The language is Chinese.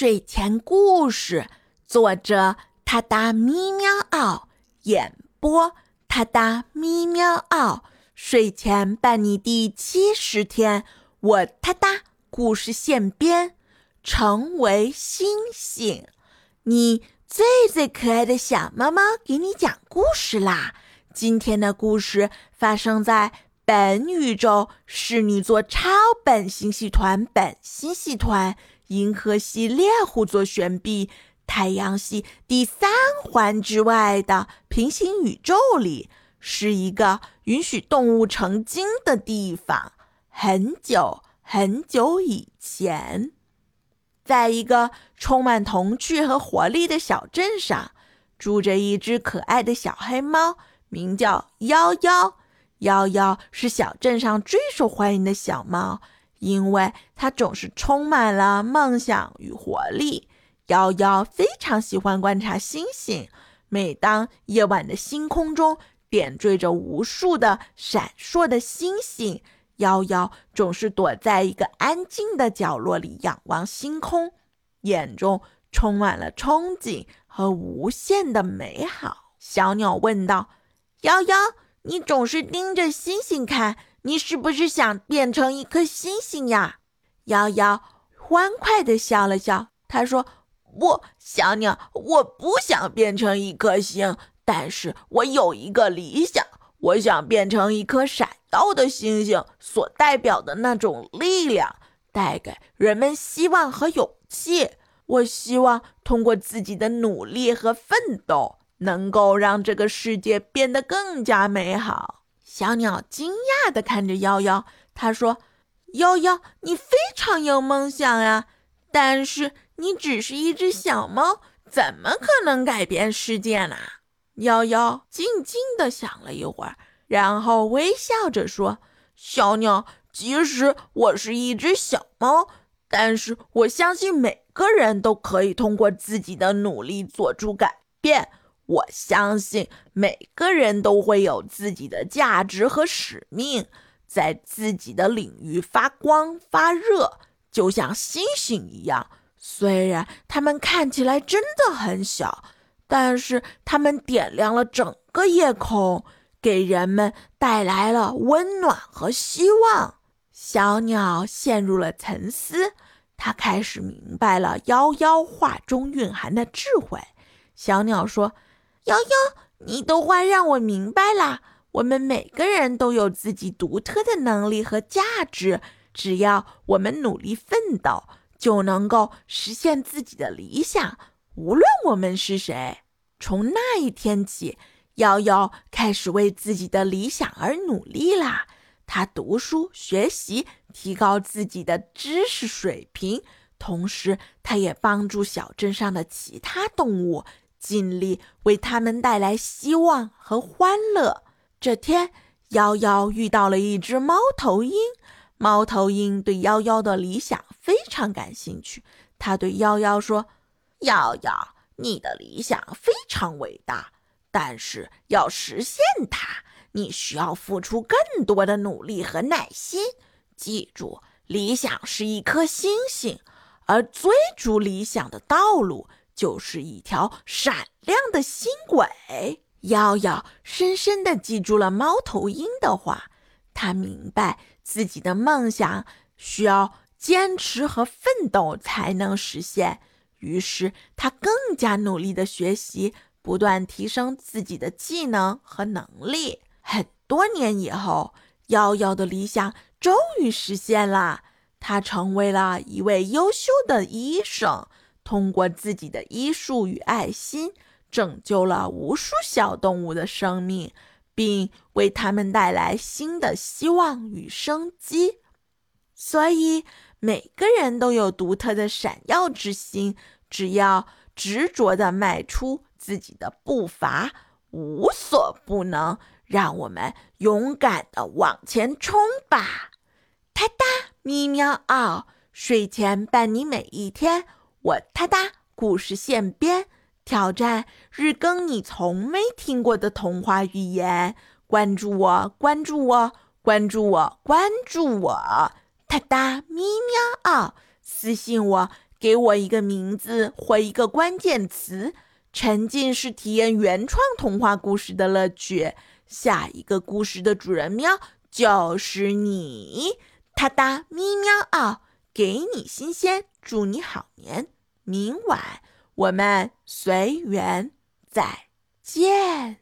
睡前故事，作者：他哒咪喵嗷，演播：他哒咪喵嗷。睡前伴你第七十天，我他哒故事现编，成为星星。你最最可爱的小猫猫给你讲故事啦！今天的故事发生在本宇宙侍女座超本星系团本星系团。银河系猎户座旋臂，太阳系第三环之外的平行宇宙里，是一个允许动物成精的地方。很久很久以前，在一个充满童趣和活力的小镇上，住着一只可爱的小黑猫，名叫幺幺。幺幺是小镇上最受欢迎的小猫。因为它总是充满了梦想与活力。幺幺非常喜欢观察星星。每当夜晚的星空中点缀着无数的闪烁的星星，幺幺总是躲在一个安静的角落里仰望星空，眼中充满了憧憬和无限的美好。小鸟问道：“幺幺，你总是盯着星星看？”你是不是想变成一颗星星呀？瑶瑶欢快地笑了笑，他说：“不，小鸟，我不想变成一颗星，但是我有一个理想，我想变成一颗闪耀的星星，所代表的那种力量，带给人们希望和勇气。我希望通过自己的努力和奋斗，能够让这个世界变得更加美好。”小鸟惊讶地看着夭夭，他说：“夭夭，你非常有梦想呀，但是你只是一只小猫，怎么可能改变世界呢？”夭夭静静地想了一会儿，然后微笑着说：“小鸟，即使我是一只小猫，但是我相信每个人都可以通过自己的努力做出改变。”我相信每个人都会有自己的价值和使命，在自己的领域发光发热，就像星星一样。虽然他们看起来真的很小，但是他们点亮了整个夜空，给人们带来了温暖和希望。小鸟陷入了沉思，它开始明白了夭夭画中蕴含的智慧。小鸟说。悠悠，你的话让我明白了。我们每个人都有自己独特的能力和价值，只要我们努力奋斗，就能够实现自己的理想。无论我们是谁，从那一天起，悠悠开始为自己的理想而努力啦。他读书学习，提高自己的知识水平，同时他也帮助小镇上的其他动物。尽力为他们带来希望和欢乐。这天，幺幺遇到了一只猫头鹰。猫头鹰对幺幺的理想非常感兴趣。他对幺幺说：“幺幺，你的理想非常伟大，但是要实现它，你需要付出更多的努力和耐心。记住，理想是一颗星星，而追逐理想的道路。”就是一条闪亮的星轨。耀耀深深地记住了猫头鹰的话，他明白自己的梦想需要坚持和奋斗才能实现。于是，他更加努力地学习，不断提升自己的技能和能力。很多年以后，瑶瑶的理想终于实现了，他成为了一位优秀的医生。通过自己的医术与爱心，拯救了无数小动物的生命，并为它们带来新的希望与生机。所以，每个人都有独特的闪耀之心，只要执着地迈出自己的步伐，无所不能。让我们勇敢地往前冲吧！哒哒咪喵嗷，睡前伴你每一天。我哒哒故事现编挑战日更，你从没听过的童话语言。关注我，关注我，关注我，关注我。哒哒咪喵嗷，私信我，给我一个名字或一个关键词，沉浸式体验原创童话故事的乐趣。下一个故事的主人喵就是你。哒哒咪喵嗷。给你新鲜祝你好年明晚我们随缘再见。